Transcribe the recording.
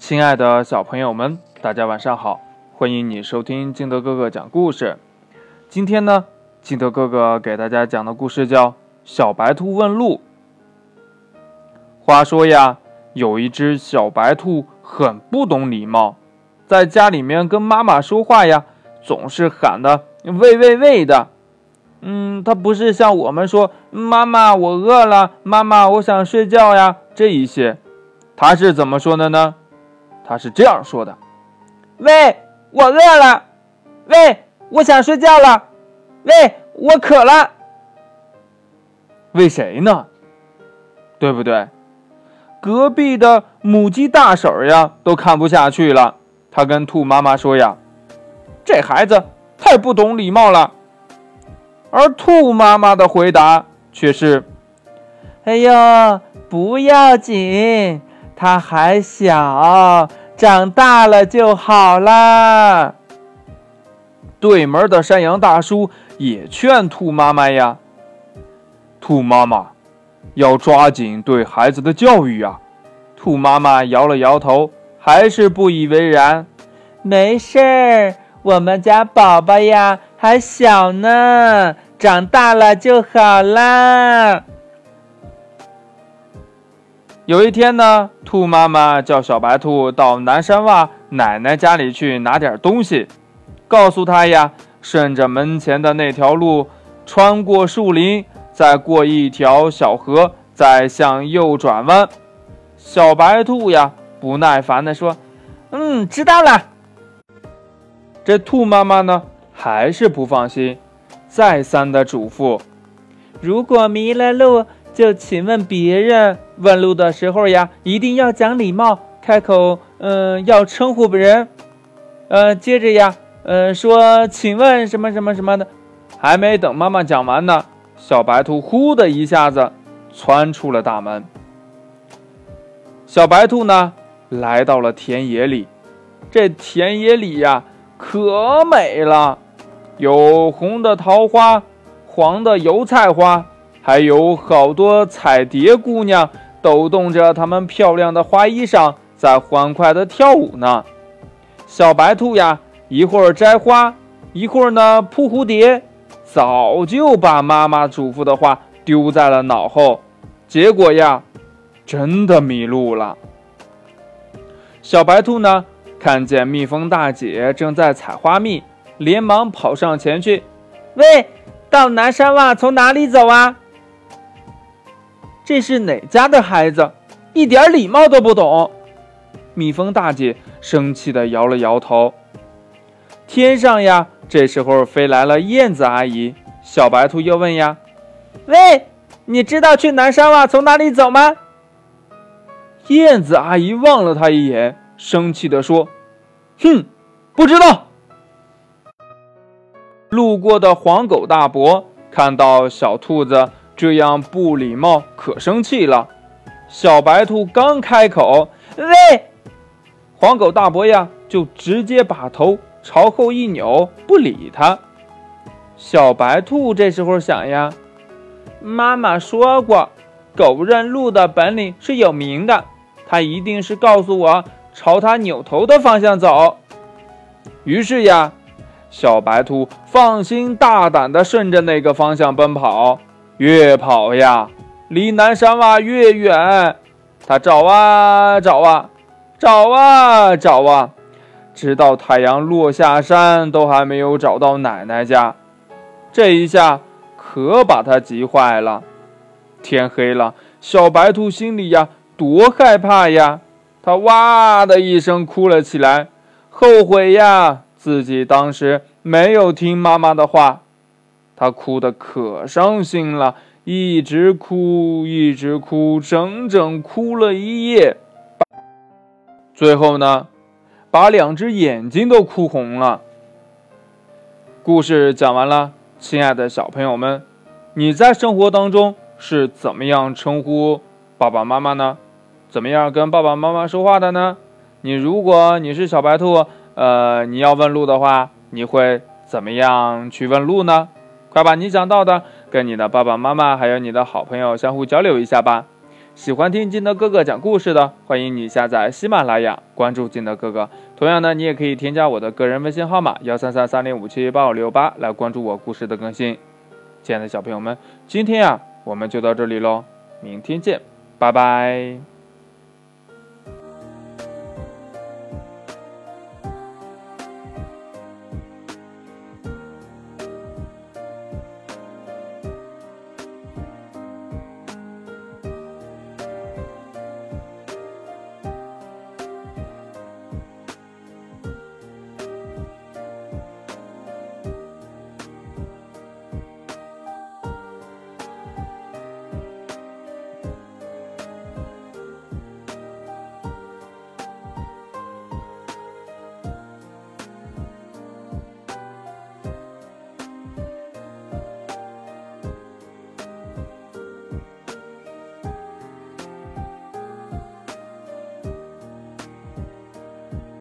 亲爱的小朋友们，大家晚上好！欢迎你收听金德哥哥讲故事。今天呢，金德哥哥给大家讲的故事叫《小白兔问路》。话说呀，有一只小白兔很不懂礼貌，在家里面跟妈妈说话呀，总是喊的喂喂喂的。嗯，它不是像我们说“妈妈，我饿了”“妈妈，我想睡觉呀”这一些，它是怎么说的呢？他是这样说的：“喂，我饿了。喂，我想睡觉了。喂，我渴了。喂谁呢？对不对？隔壁的母鸡大婶呀，都看不下去了。他跟兔妈妈说呀：‘这孩子太不懂礼貌了。’而兔妈妈的回答却是：‘哎呦，不要紧，他还小。’”长大了就好啦。对门的山羊大叔也劝兔妈妈呀：“兔妈妈，要抓紧对孩子的教育啊！”兔妈妈摇了摇头，还是不以为然。没事儿，我们家宝宝呀还小呢，长大了就好啦。有一天呢，兔妈妈叫小白兔到南山洼奶奶家里去拿点东西，告诉他呀，顺着门前的那条路，穿过树林，再过一条小河，再向右转弯。小白兔呀，不耐烦地说：“嗯，知道了。”这兔妈妈呢，还是不放心，再三的嘱咐：“如果迷了路。”就请问别人问路的时候呀，一定要讲礼貌，开口，嗯，要称呼别人，呃，接着呀，呃，说请问什么什么什么的，还没等妈妈讲完呢，小白兔呼的一下子窜出了大门。小白兔呢，来到了田野里，这田野里呀，可美了，有红的桃花，黄的油菜花。还有好多彩蝶姑娘抖动着它们漂亮的花衣裳，在欢快地跳舞呢。小白兔呀，一会儿摘花，一会儿呢扑蝴蝶，早就把妈妈嘱咐的话丢在了脑后。结果呀，真的迷路了。小白兔呢，看见蜜蜂大姐正在采花蜜，连忙跑上前去：“喂，到南山洼从哪里走啊？”这是哪家的孩子？一点礼貌都不懂！蜜蜂大姐生气地摇了摇头。天上呀，这时候飞来了燕子阿姨。小白兔又问呀：“喂，你知道去南山洼从哪里走吗？”燕子阿姨望了他一眼，生气地说：“哼，不知道。”路过的黄狗大伯看到小兔子。这样不礼貌，可生气了。小白兔刚开口，喂，黄狗大伯呀，就直接把头朝后一扭，不理它。小白兔这时候想呀，妈妈说过，狗认路的本领是有名的，它一定是告诉我朝它扭头的方向走。于是呀，小白兔放心大胆地顺着那个方向奔跑。越跑呀，离南山洼越远。他找啊找啊，找啊找啊，直到太阳落下山，都还没有找到奶奶家。这一下可把他急坏了。天黑了，小白兔心里呀多害怕呀！它哇的一声哭了起来，后悔呀，自己当时没有听妈妈的话。他哭得可伤心了，一直哭，一直哭，整整哭了一夜。最后呢，把两只眼睛都哭红了。故事讲完了，亲爱的小朋友们，你在生活当中是怎么样称呼爸爸妈妈呢？怎么样跟爸爸妈妈说话的呢？你如果你是小白兔，呃，你要问路的话，你会怎么样去问路呢？快把你讲到的跟你的爸爸妈妈还有你的好朋友相互交流一下吧。喜欢听金德哥哥讲故事的，欢迎你下载喜马拉雅，关注金德哥哥。同样呢，你也可以添加我的个人微信号码幺三三三零五七八五六八来关注我故事的更新。亲爱的小朋友们，今天啊，我们就到这里喽，明天见，拜拜。